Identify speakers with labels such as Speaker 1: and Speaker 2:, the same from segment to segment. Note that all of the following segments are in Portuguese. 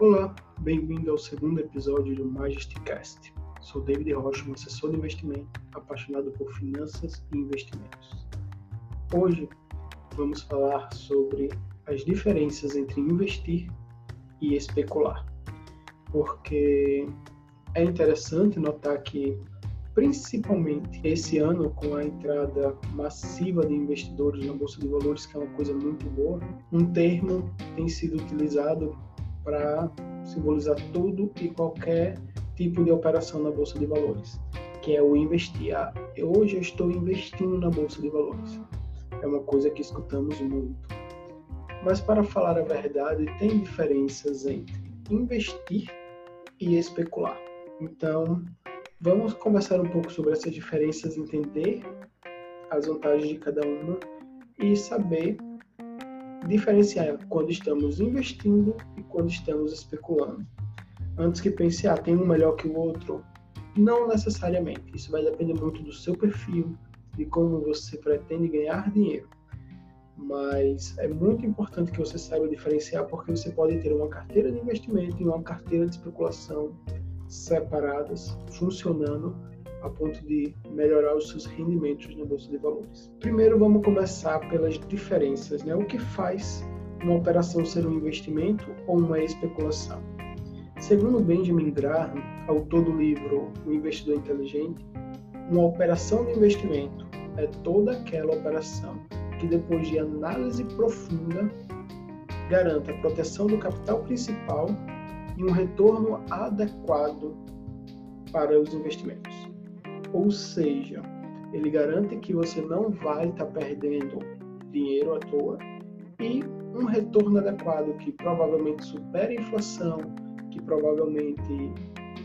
Speaker 1: Olá, bem-vindo ao segundo episódio do Majesticast. Sou David Rocha, um assessor de investimento apaixonado por finanças e investimentos. Hoje vamos falar sobre as diferenças entre investir e especular, porque é interessante notar que, principalmente esse ano, com a entrada massiva de investidores na Bolsa de Valores, que é uma coisa muito boa, um termo tem sido utilizado para simbolizar tudo e qualquer tipo de operação na bolsa de valores, que é o investir. Ah, hoje eu estou investindo na bolsa de valores. É uma coisa que escutamos muito. Mas para falar a verdade, tem diferenças entre investir e especular. Então, vamos conversar um pouco sobre essas diferenças, entender as vantagens de cada uma e saber diferenciar quando estamos investindo e quando estamos especulando. Antes que pense, ah, tem um melhor que o outro. Não necessariamente. Isso vai depender muito do seu perfil, de como você pretende ganhar dinheiro. Mas é muito importante que você saiba diferenciar, porque você pode ter uma carteira de investimento e uma carteira de especulação separadas, funcionando a ponto de melhorar os seus rendimentos na bolsa de valores. Primeiro, vamos começar pelas diferenças, né? O que faz uma operação ser um investimento ou uma especulação? Segundo Benjamin Graham, autor do livro O Investidor Inteligente, uma operação de investimento é toda aquela operação que, depois de análise profunda, garanta a proteção do capital principal e um retorno adequado para os investimentos. Ou seja, ele garante que você não vai estar tá perdendo dinheiro à toa e um retorno adequado que provavelmente supere a inflação, que provavelmente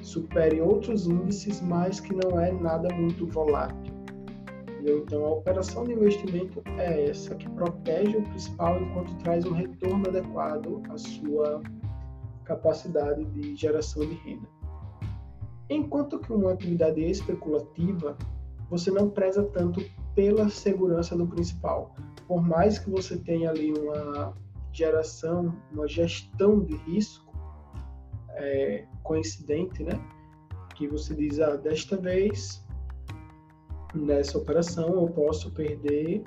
Speaker 1: supere outros índices, mas que não é nada muito volátil. Entendeu? Então, a operação de investimento é essa que protege o principal enquanto traz um retorno adequado à sua capacidade de geração de renda. Enquanto que uma atividade especulativa, você não preza tanto pela segurança do principal. Por mais que você tenha ali uma geração, uma gestão de risco é, coincidente, né? Que você diz, ah, desta vez, nessa operação, eu posso perder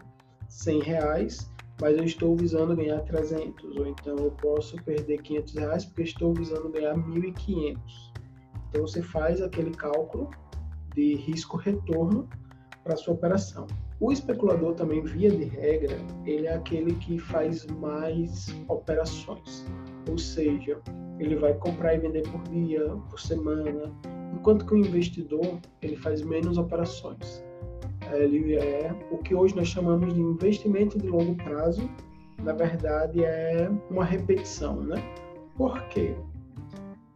Speaker 1: 100 reais, mas eu estou visando ganhar 300. Ou então eu posso perder 500 reais porque estou visando ganhar 1.500. Então você faz aquele cálculo de risco-retorno para sua operação. O especulador também, via de regra, ele é aquele que faz mais operações, ou seja, ele vai comprar e vender por dia, por semana, enquanto que o investidor ele faz menos operações. Ele é o que hoje nós chamamos de investimento de longo prazo. Na verdade, é uma repetição, né? Por quê?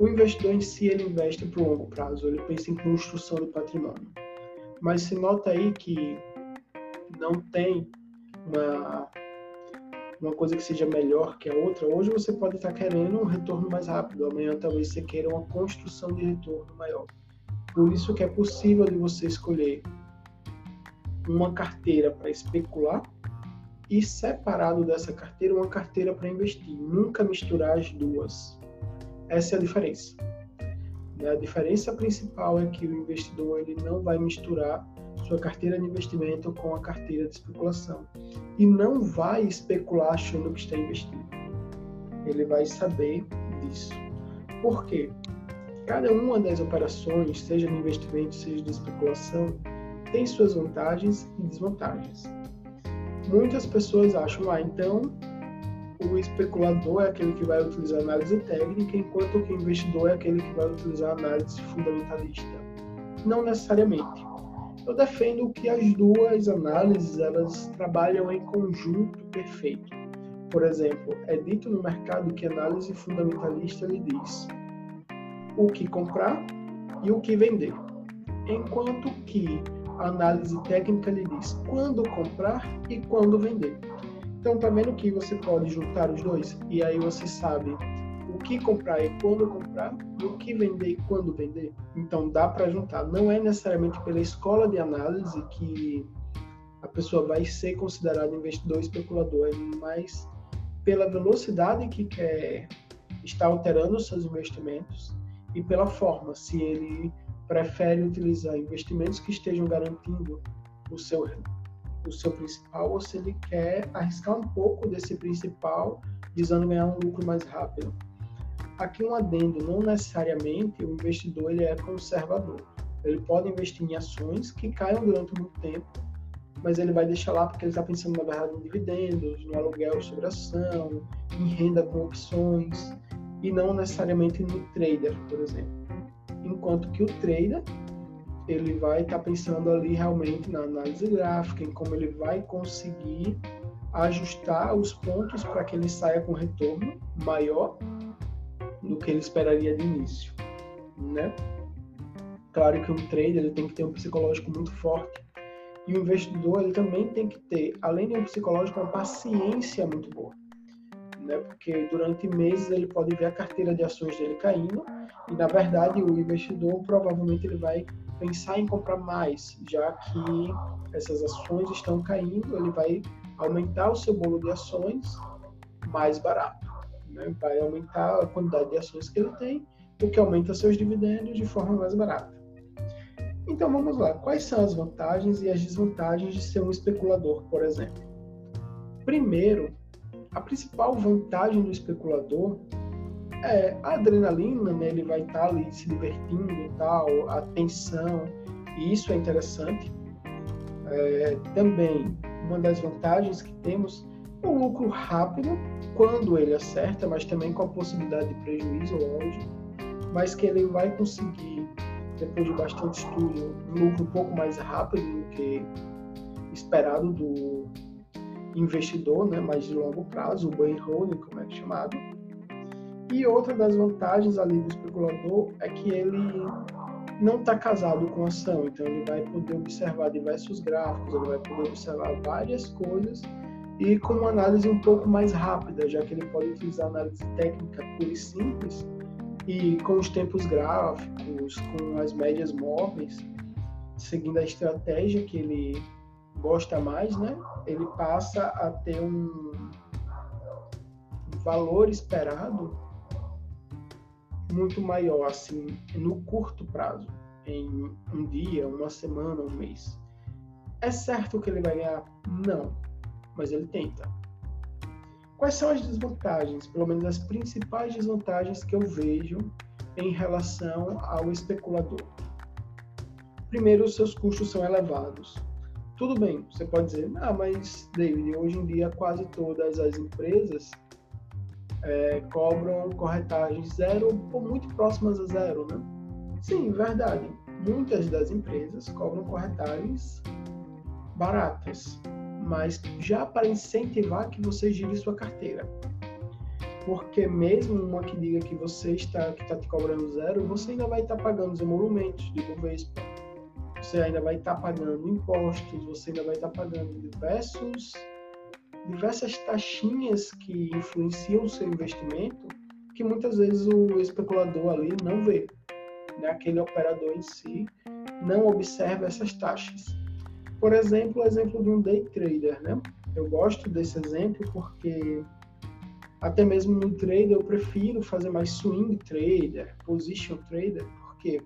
Speaker 1: O investidor si ele investe para o longo prazo, ele pensa em construção do patrimônio. Mas se nota aí que não tem uma, uma coisa que seja melhor que a outra, hoje você pode estar querendo um retorno mais rápido, amanhã talvez você queira uma construção de retorno maior. Por isso que é possível de você escolher uma carteira para especular e separado dessa carteira uma carteira para investir. Nunca misturar as duas. Essa é a diferença. A diferença principal é que o investidor ele não vai misturar sua carteira de investimento com a carteira de especulação e não vai especular achando que está investindo. Ele vai saber disso. Por quê? Cada uma das operações, seja de investimento, seja de especulação, tem suas vantagens e desvantagens. Muitas pessoas acham, ah, então o especulador é aquele que vai utilizar análise técnica, enquanto que o investidor é aquele que vai utilizar análise fundamentalista. Não necessariamente. Eu defendo que as duas análises elas trabalham em conjunto perfeito. Por exemplo, é dito no mercado que análise fundamentalista lhe diz o que comprar e o que vender, enquanto que a análise técnica lhe diz quando comprar e quando vender. Então, tá vendo que você pode juntar os dois? E aí você sabe o que comprar e quando comprar, e o que vender e quando vender. Então, dá para juntar. Não é necessariamente pela escola de análise que a pessoa vai ser considerada investidor especulador, é mais pela velocidade que quer está alterando os seus investimentos e pela forma, se ele prefere utilizar investimentos que estejam garantindo o seu o seu principal ou se ele quer arriscar um pouco desse principal visando ganhar um lucro mais rápido. Aqui um adendo, não necessariamente o investidor ele é conservador. Ele pode investir em ações que caiam durante muito tempo, mas ele vai deixar lá porque ele está pensando na verdade em dividendos, no aluguel sobre ação, em renda com opções e não necessariamente no trader, por exemplo. Enquanto que o trader ele vai estar tá pensando ali realmente na análise gráfica, em como ele vai conseguir ajustar os pontos para que ele saia com retorno maior do que ele esperaria de início, né? Claro que um trader ele tem que ter um psicológico muito forte e o investidor ele também tem que ter, além de um psicológico, uma paciência muito boa né? Porque durante meses ele pode ver a carteira de ações dele caindo e na verdade o investidor provavelmente ele vai pensar em comprar mais, já que essas ações estão caindo, ele vai aumentar o seu bolo de ações mais barato, né? Vai aumentar a quantidade de ações que ele tem, o que aumenta seus dividendos de forma mais barata. Então vamos lá, quais são as vantagens e as desvantagens de ser um especulador, por exemplo? Primeiro, a principal vantagem do especulador é a adrenalina, né? Ele vai estar tá ali se divertindo e tal, a tensão, e isso é interessante. É, também, uma das vantagens que temos é o lucro rápido, quando ele acerta, mas também com a possibilidade de prejuízo, lógico, mas que ele vai conseguir, depois de bastante estudo, um lucro um pouco mais rápido do que esperado do, investidor, né, mais de longo prazo, o buy holding, como é chamado. E outra das vantagens ali do especulador é que ele não está casado com a ação, então ele vai poder observar diversos gráficos, ele vai poder observar várias coisas e com uma análise um pouco mais rápida, já que ele pode utilizar análise técnica pura e simples e com os tempos gráficos, com as médias móveis, seguindo a estratégia que ele gosta mais, né? Ele passa a ter um valor esperado muito maior, assim, no curto prazo, em um dia, uma semana, um mês. É certo que ele vai ganhar? Não, mas ele tenta. Quais são as desvantagens, pelo menos as principais desvantagens que eu vejo em relação ao especulador? Primeiro, os seus custos são elevados. Tudo bem, você pode dizer, ah, mas David, hoje em dia quase todas as empresas é, cobram corretagens zero ou muito próximas a zero, né? Sim, verdade. Muitas das empresas cobram corretagens baratas, mas já para incentivar que você gire sua carteira. Porque mesmo uma que diga que você está que está te cobrando zero, você ainda vai estar pagando os emolumentos de Bovespa, você ainda vai estar pagando impostos, você ainda vai estar pagando diversos, diversas taxinhas que influenciam o seu investimento, que muitas vezes o especulador ali não vê. Né? Aquele operador em si não observa essas taxas. Por exemplo, o exemplo de um day trader. Né? Eu gosto desse exemplo porque até mesmo no trader eu prefiro fazer mais swing trader, position trader, porque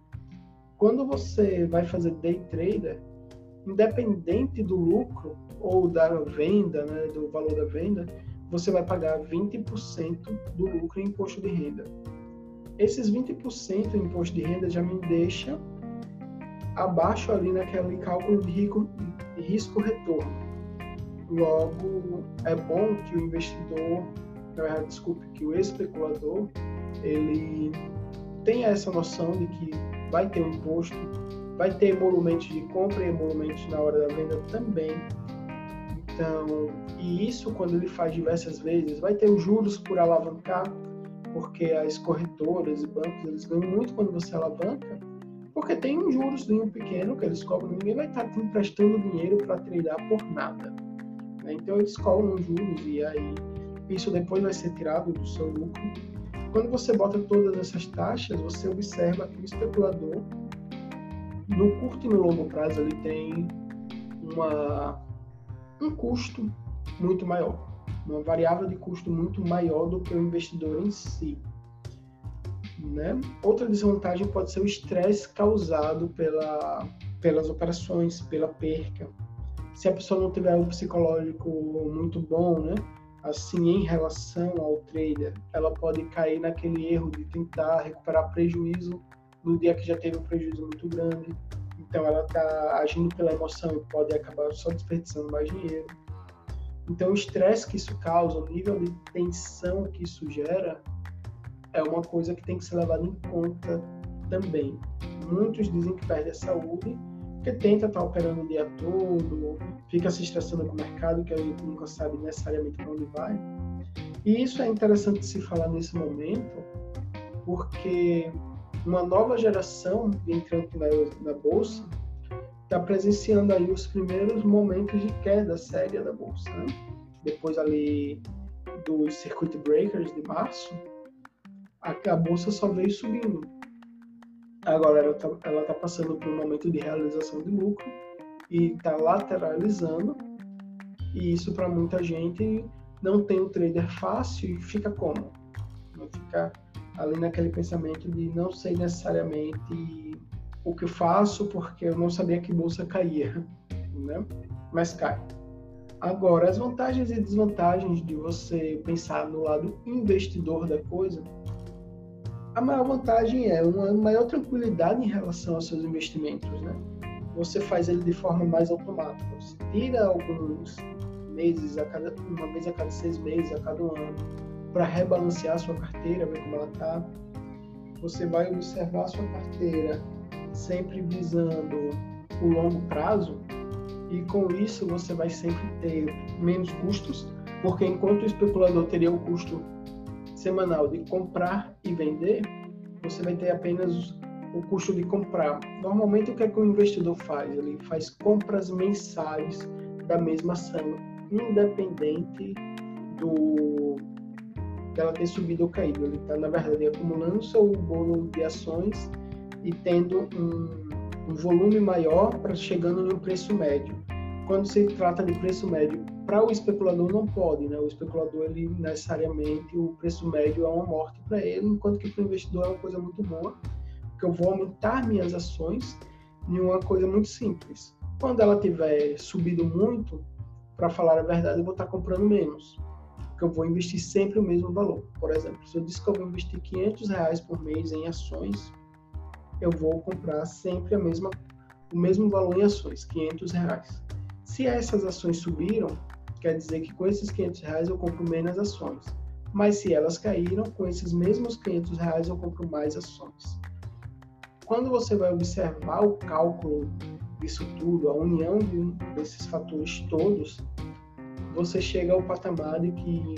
Speaker 1: quando você vai fazer day trader, independente do lucro ou da venda, né, do valor da venda, você vai pagar 20% do lucro em imposto de renda. Esses 20% em imposto de renda já me deixa abaixo ali naquele cálculo de risco-retorno. Logo, é bom que o investidor, desculpe, que o especulador, ele tenha essa noção de que vai ter um imposto, vai ter emolumentos de compra e emolumentos na hora da venda também. Então, e isso quando ele faz diversas vezes, vai ter os juros por alavancar, porque as corretoras e bancos eles ganham muito quando você alavanca, porque tem um juros pequeno que eles cobram, ninguém vai estar te emprestando dinheiro para treinar por nada. Né? Então eles cobram juros e aí isso depois vai ser tirado do seu lucro quando você bota todas essas taxas, você observa que o especulador, no curto e no longo prazo, ele tem uma, um custo muito maior, uma variável de custo muito maior do que o investidor em si. Né? Outra desvantagem pode ser o estresse causado pela, pelas operações, pela perca. Se a pessoa não tiver um psicológico muito bom, né? Assim, em relação ao trader, ela pode cair naquele erro de tentar recuperar prejuízo no dia que já teve um prejuízo muito grande. Então, ela está agindo pela emoção e pode acabar só desperdiçando mais dinheiro. Então, o estresse que isso causa, o nível de tensão que isso gera, é uma coisa que tem que ser levada em conta também. Muitos dizem que perde a saúde porque tenta estar operando o dia todo, fica se estressando com o mercado, que a gente nunca sabe necessariamente para onde vai. E isso é interessante se falar nesse momento, porque uma nova geração entrando na, na bolsa está presenciando aí os primeiros momentos de queda séria da bolsa. Né? Depois ali dos circuit breakers de março, a, a bolsa só veio subindo. Agora ela está tá passando por um momento de realização de lucro e está lateralizando. E isso para muita gente não tem o trader fácil e fica como? Não fica ali naquele pensamento de não sei necessariamente o que eu faço porque eu não sabia que bolsa caía, né? Mas cai. Agora, as vantagens e desvantagens de você pensar no lado investidor da coisa a maior vantagem é uma maior tranquilidade em relação aos seus investimentos, né? Você faz ele de forma mais automática. Você tira alguns meses, a cada, uma vez a cada seis meses, a cada um ano, para rebalancear a sua carteira, ver como ela está. Você vai observar a sua carteira sempre visando o longo prazo e com isso você vai sempre ter menos custos, porque enquanto o especulador teria o custo semanal de comprar e vender, você vai ter apenas o custo de comprar. Normalmente, o que, é que o investidor faz? Ele faz compras mensais da mesma ação, independente do dela ter subido ou caído. Ele está, na verdade, acumulando seu bolo de ações e tendo um, um volume maior para chegando no preço médio. Quando se trata de preço médio para o especulador não pode, né? O especulador ele necessariamente o preço médio é uma morte para ele, enquanto que para o investidor é uma coisa muito boa, porque eu vou aumentar minhas ações em uma coisa muito simples. Quando ela tiver subido muito, para falar a verdade, eu vou estar comprando menos, porque eu vou investir sempre o mesmo valor. Por exemplo, se eu disser que eu vou investir 500 reais por mês em ações, eu vou comprar sempre a mesma, o mesmo valor em ações, 500 reais. Se essas ações subiram, quer dizer que com esses 500 reais eu compro menos ações. Mas se elas caíram, com esses mesmos 500 reais eu compro mais ações. Quando você vai observar o cálculo disso tudo, a união de, desses fatores todos, você chega ao patamar de que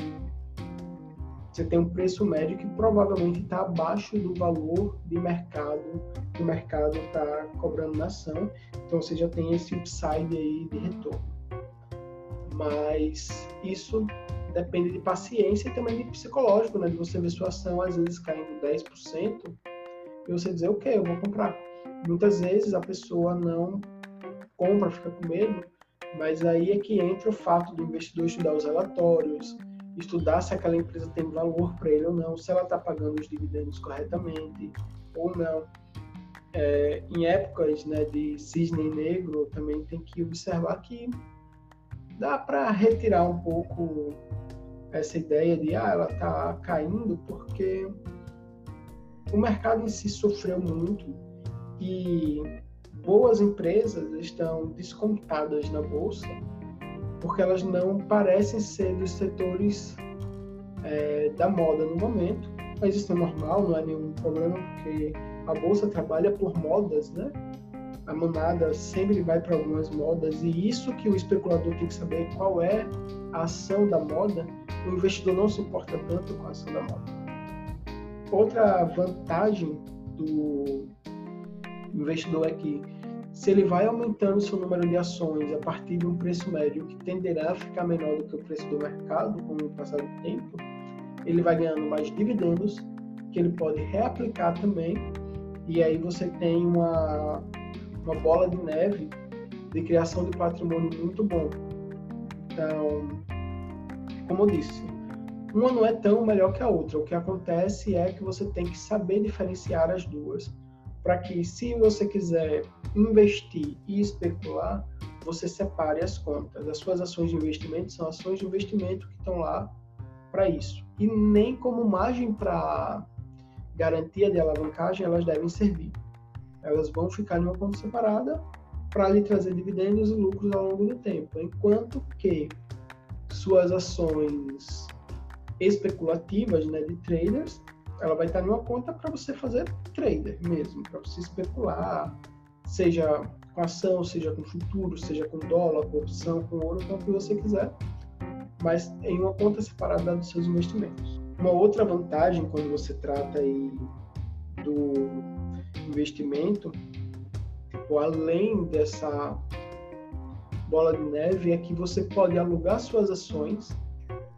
Speaker 1: você tem um preço médio que provavelmente está abaixo do valor de mercado que o mercado está cobrando na ação. Então você já tem esse upside aí de retorno mas isso depende de paciência e também de psicológico, né? De você ver sua ação às vezes caindo 10% e você dizer, ok, eu vou comprar. Muitas vezes a pessoa não compra, fica com medo, mas aí é que entra o fato do investidor estudar os relatórios, estudar se aquela empresa tem valor para ele ou não, se ela está pagando os dividendos corretamente ou não. É, em épocas né, de cisne negro, também tem que observar que dá para retirar um pouco essa ideia de ah, ela está caindo porque o mercado em si sofreu muito e boas empresas estão descontadas na bolsa porque elas não parecem ser dos setores é, da moda no momento, mas isso é normal, não é nenhum problema porque a bolsa trabalha por modas, né? A manada sempre vai para algumas modas e isso que o especulador tem que saber qual é a ação da moda, o investidor não se importa tanto com a ação da moda. Outra vantagem do investidor é que se ele vai aumentando seu número de ações a partir de um preço médio que tenderá a ficar menor do que o preço do mercado com o passar do tempo, ele vai ganhando mais dividendos que ele pode reaplicar também e aí você tem uma uma bola de neve de criação de patrimônio muito bom. Então, como eu disse, uma não é tão melhor que a outra. O que acontece é que você tem que saber diferenciar as duas, para que, se você quiser investir e especular, você separe as contas. As suas ações de investimento são ações de investimento que estão lá para isso. E nem como margem para garantia de alavancagem elas devem servir. Elas vão ficar em uma conta separada para lhe trazer dividendos e lucros ao longo do tempo, enquanto que suas ações especulativas, né, de traders, ela vai estar numa conta para você fazer trader mesmo, para você especular, seja com ação, seja com futuro, seja com dólar, com opção, com ouro, com o que você quiser, mas em uma conta separada dos seus investimentos. Uma outra vantagem quando você trata aí do investimento, tipo, além dessa bola de neve, é que você pode alugar suas ações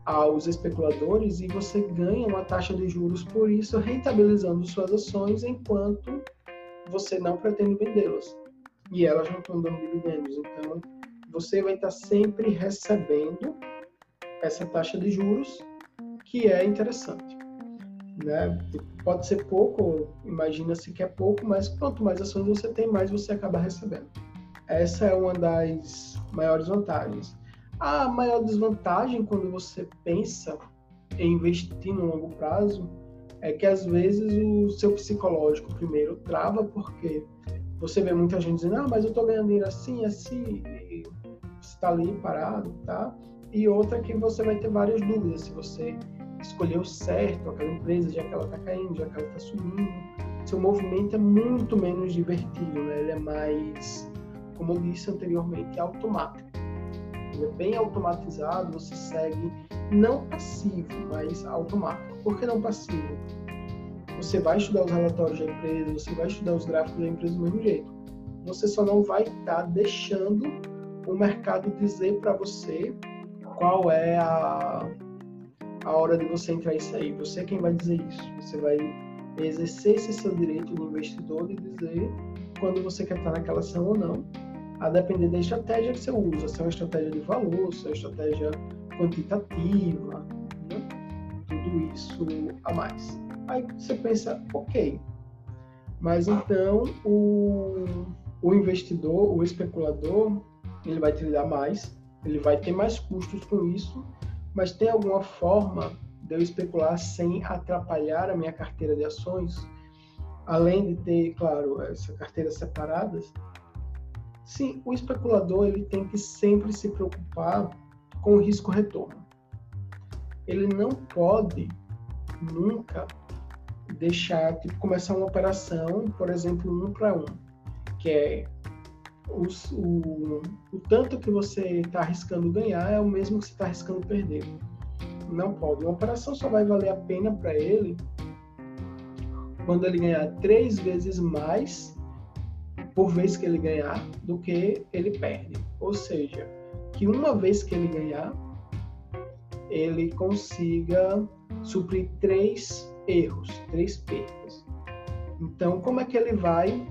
Speaker 1: aos especuladores e você ganha uma taxa de juros por isso, rentabilizando suas ações enquanto você não pretende vendê-las. E elas não estão dando dividendos. Então, você vai estar sempre recebendo essa taxa de juros, que é interessante. Né? Pode ser pouco, imagina-se que é pouco, mas quanto mais ações você tem, mais você acaba recebendo. Essa é uma das maiores vantagens. A maior desvantagem quando você pensa em investir no longo prazo é que às vezes o seu psicológico primeiro trava porque você vê muita gente dizendo, ah, mas eu estou ganhando dinheiro assim, assim, está ali parado, tá? E outra que você vai ter várias dúvidas se você escolheu certo aquela empresa, já que ela está caindo, já que ela está subindo. Seu movimento é muito menos divertido, né? Ele é mais, como eu disse anteriormente, automático é bem automatizado, você segue não passivo, mas automático. Por que não passivo? Você vai estudar os relatórios da empresa, você vai estudar os gráficos da empresa do mesmo jeito. Você só não vai estar tá deixando o mercado dizer para você qual é a, a hora de você entrar e sair. Você é quem vai dizer isso. Você vai exercer esse seu direito de investidor de dizer quando você quer estar naquela ação ou não a depender da estratégia que você usa, se é uma estratégia de valor, se é uma estratégia quantitativa, né? tudo isso a mais. Aí você pensa, ok, mas então o, o investidor, o especulador, ele vai trilhar mais, ele vai ter mais custos com isso, mas tem alguma forma de eu especular sem atrapalhar a minha carteira de ações, além de ter, claro, essa carteira separadas, Sim, o especulador ele tem que sempre se preocupar com o risco retorno. Ele não pode nunca deixar tipo, começar uma operação, por exemplo, um para um, que é o, o tanto que você está arriscando ganhar é o mesmo que você está arriscando perder. Não pode. Uma operação só vai valer a pena para ele quando ele ganhar três vezes mais por vez que ele ganhar do que ele perde. Ou seja, que uma vez que ele ganhar, ele consiga suprir três erros, três perdas. Então, como é que ele vai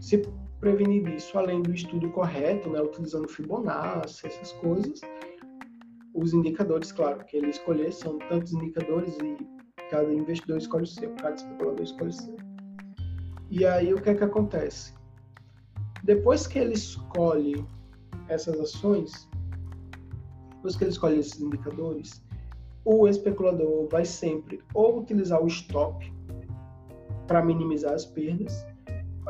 Speaker 1: se prevenir disso, além do estudo correto, né, utilizando Fibonacci, essas coisas? Os indicadores, claro, que ele escolher são tantos indicadores e cada investidor escolhe o seu, cada especulador escolhe o seu. E aí o que é que acontece? Depois que ele escolhe essas ações, depois que ele escolhe esses indicadores, o especulador vai sempre ou utilizar o stop para minimizar as perdas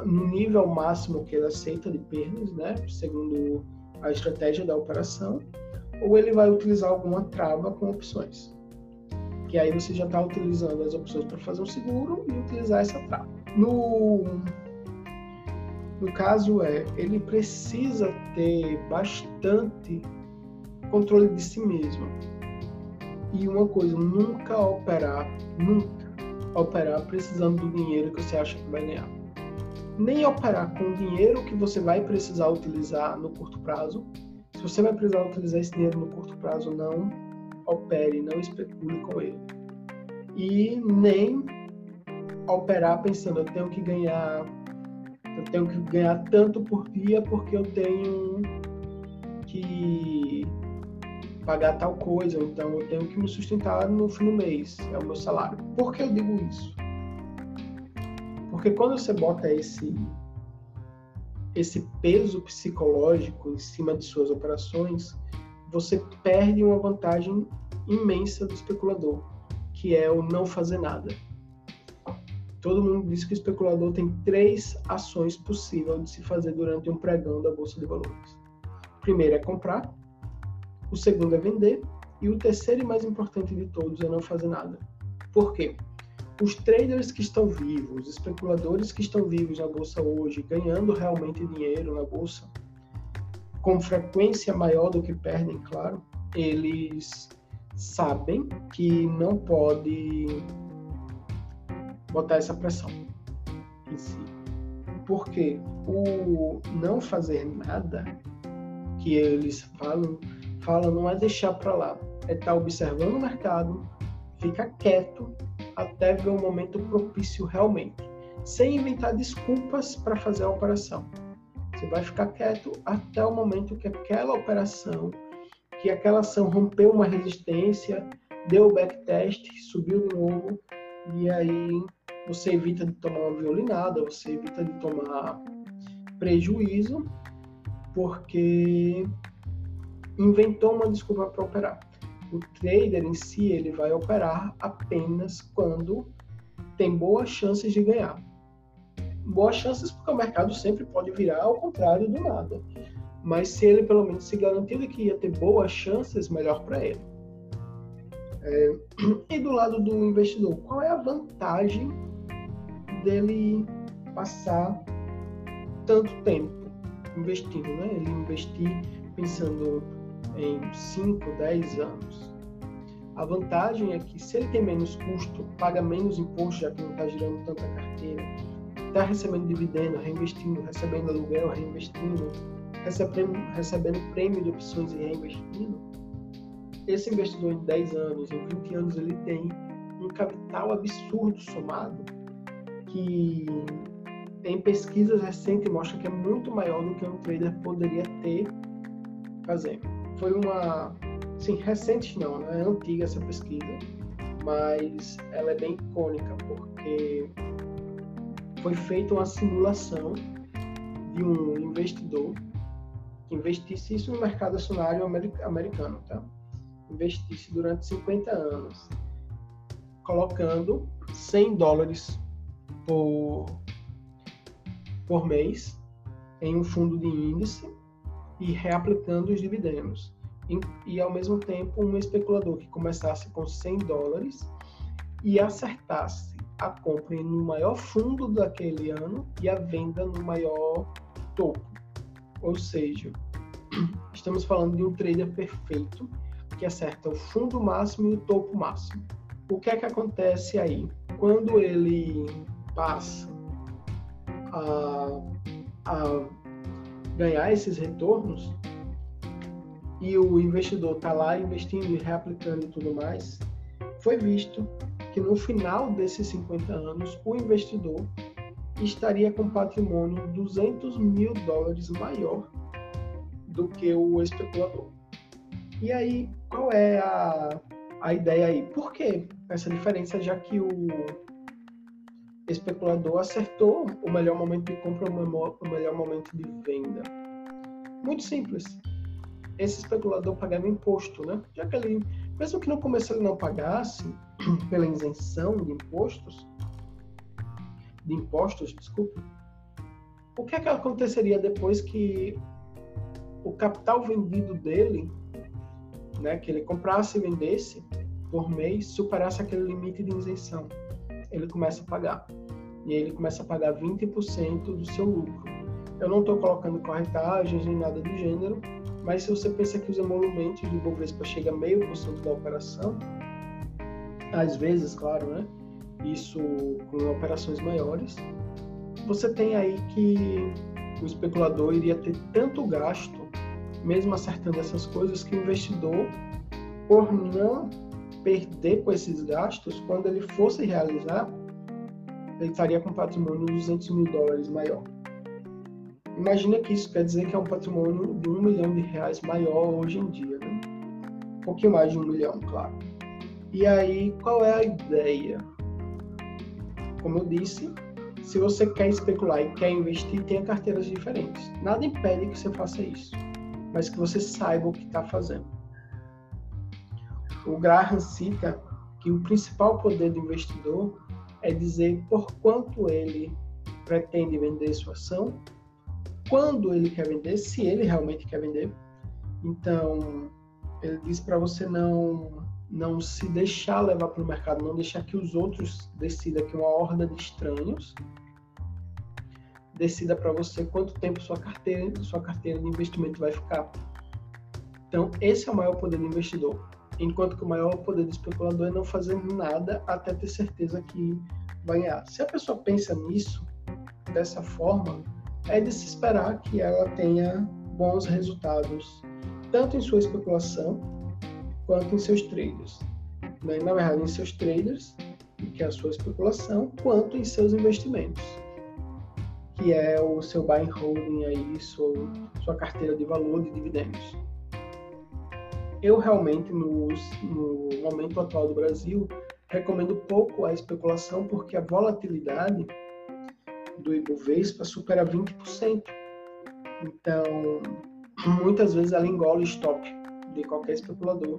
Speaker 1: no nível máximo que ele aceita de perdas, né, segundo a estratégia da operação, ou ele vai utilizar alguma trava com opções. Que aí você já está utilizando as opções para fazer um seguro e utilizar essa trava. No, no caso é, ele precisa ter bastante controle de si mesmo. E uma coisa, nunca operar, nunca operar precisando do dinheiro que você acha que vai ganhar. Nem operar com o dinheiro que você vai precisar utilizar no curto prazo. Se você vai precisar utilizar esse dinheiro no curto prazo, não opere, não especule com ele. E nem operar pensando, eu tenho que ganhar, eu tenho que ganhar tanto por dia porque eu tenho que pagar tal coisa, então eu tenho que me sustentar no fim do mês, é o meu salário. Por que eu digo isso? Porque quando você bota esse esse peso psicológico em cima de suas operações, você perde uma vantagem imensa do especulador, que é o não fazer nada. Todo mundo diz que o especulador tem três ações possíveis de se fazer durante um pregão da bolsa de valores. O primeiro é comprar, o segundo é vender e o terceiro e mais importante de todos é não fazer nada. Por quê? Os traders que estão vivos, os especuladores que estão vivos na bolsa hoje, ganhando realmente dinheiro na bolsa, com frequência maior do que perdem, claro, eles sabem que não pode botar essa pressão em si. Porque o não fazer nada que eles falam, falam não é deixar para lá, é estar tá observando o mercado, ficar quieto até ver o momento propício realmente, sem inventar desculpas para fazer a operação. Você vai ficar quieto até o momento que aquela operação, que aquela ação rompeu uma resistência, deu o backtest, subiu de novo, e aí você evita de tomar uma violinada, você evita de tomar prejuízo, porque inventou uma desculpa para operar. O trader em si ele vai operar apenas quando tem boas chances de ganhar. Boas chances porque o mercado sempre pode virar ao contrário do nada. Mas se ele pelo menos se garantir que ia ter boas chances, melhor para ele. É, e do lado do investidor, qual é a vantagem dele passar tanto tempo investindo, né? Ele investir pensando em 5, 10 anos. A vantagem é que se ele tem menos custo, paga menos imposto, já que não está girando tanta carteira, está recebendo dividendo, reinvestindo, recebendo aluguel, reinvestindo, recebendo, recebendo prêmio de opções e reinvestindo, esse investidor em 10 anos, em 20 anos, ele tem um capital absurdo somado que em pesquisas recentes mostra que é muito maior do que um trader poderia ter fazendo. Foi uma, sim, recente não, não é antiga essa pesquisa, mas ela é bem icônica porque foi feita uma simulação de um investidor que investisse isso no mercado acionário americano, tá? Investisse durante 50 anos, colocando 100 dólares por, por mês em um fundo de índice e reaplicando os dividendos. E, e, ao mesmo tempo, um especulador que começasse com 100 dólares e acertasse a compra no maior fundo daquele ano e a venda no maior topo. Ou seja, estamos falando de um trader perfeito que acerta o fundo máximo e o topo máximo. O que é que acontece aí? Quando ele passa a, a ganhar esses retornos e o investidor está lá investindo e reaplicando e tudo mais, foi visto que no final desses 50 anos o investidor estaria com patrimônio 200 mil dólares maior do que o especulador. E aí, qual é a, a ideia aí? Por que essa diferença, já que o especulador acertou o melhor momento de compra, o melhor momento de venda. Muito simples. Esse especulador pagava imposto, né? Já que ele, mesmo que no começo ele não pagasse pela isenção de impostos, de impostos, desculpe, o que é que aconteceria depois que o capital vendido dele, né, que ele comprasse e vendesse por mês, superasse aquele limite de isenção? Ele começa a pagar. E ele começa a pagar 20% do seu lucro. Eu não estou colocando corretagens nem nada do gênero, mas se você pensa que os emolumentos de Bovespa chega a meio por cento da operação, às vezes, claro, né? Isso com operações maiores, você tem aí que o especulador iria ter tanto gasto, mesmo acertando essas coisas, que o investidor, por não perder com esses gastos, quando ele fosse realizar, ele estaria com um patrimônio de 200 mil dólares maior. Imagina que isso quer dizer que é um patrimônio de um milhão de reais maior hoje em dia. Né? pouquinho mais de um milhão, claro. E aí, qual é a ideia? Como eu disse, se você quer especular e quer investir, tenha carteiras diferentes. Nada impede que você faça isso, mas que você saiba o que está fazendo. O Graham cita que o principal poder do investidor é dizer por quanto ele pretende vender sua ação, quando ele quer vender, se ele realmente quer vender. Então, ele diz para você não não se deixar levar pelo mercado, não deixar que os outros decidam que uma horda de estranhos decida para você quanto tempo sua carteira, sua carteira de investimento vai ficar. Então, esse é o maior poder do investidor. Enquanto que o maior poder do especulador é não fazer nada até ter certeza que vai ganhar. Se a pessoa pensa nisso, dessa forma, é de se esperar que ela tenha bons resultados, tanto em sua especulação quanto em seus traders. Né? Na verdade, em seus traders, que é a sua especulação, quanto em seus investimentos, que é o seu buy and holding aí, sua, sua carteira de valor de dividendos. Eu realmente, no, no momento atual do Brasil, recomendo pouco a especulação porque a volatilidade do Ibovespa supera 20%. Então, muitas vezes ela engole o stop de qualquer especulador.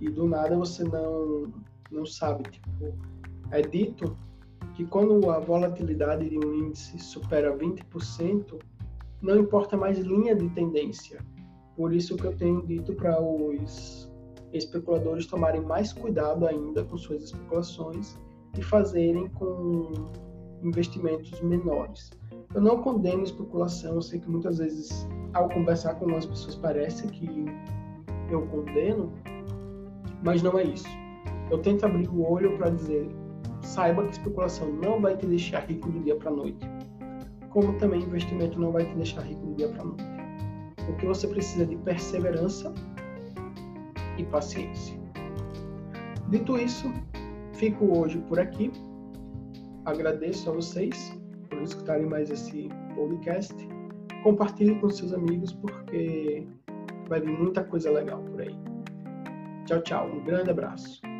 Speaker 1: E do nada você não, não sabe. Tipo, é dito que quando a volatilidade de um índice supera 20%, não importa mais linha de tendência. Por isso que eu tenho dito para os especuladores tomarem mais cuidado ainda com suas especulações e fazerem com investimentos menores. Eu não condeno especulação, eu sei que muitas vezes, ao conversar com algumas pessoas, parece que eu condeno, mas não é isso. Eu tento abrir o olho para dizer: saiba que especulação não vai te deixar rico do dia para noite, como também investimento não vai te deixar rico do dia para noite. O que você precisa de perseverança e paciência. Dito isso, fico hoje por aqui. Agradeço a vocês por escutarem mais esse podcast. Compartilhe com seus amigos porque vai vir muita coisa legal por aí. Tchau, tchau. Um grande abraço.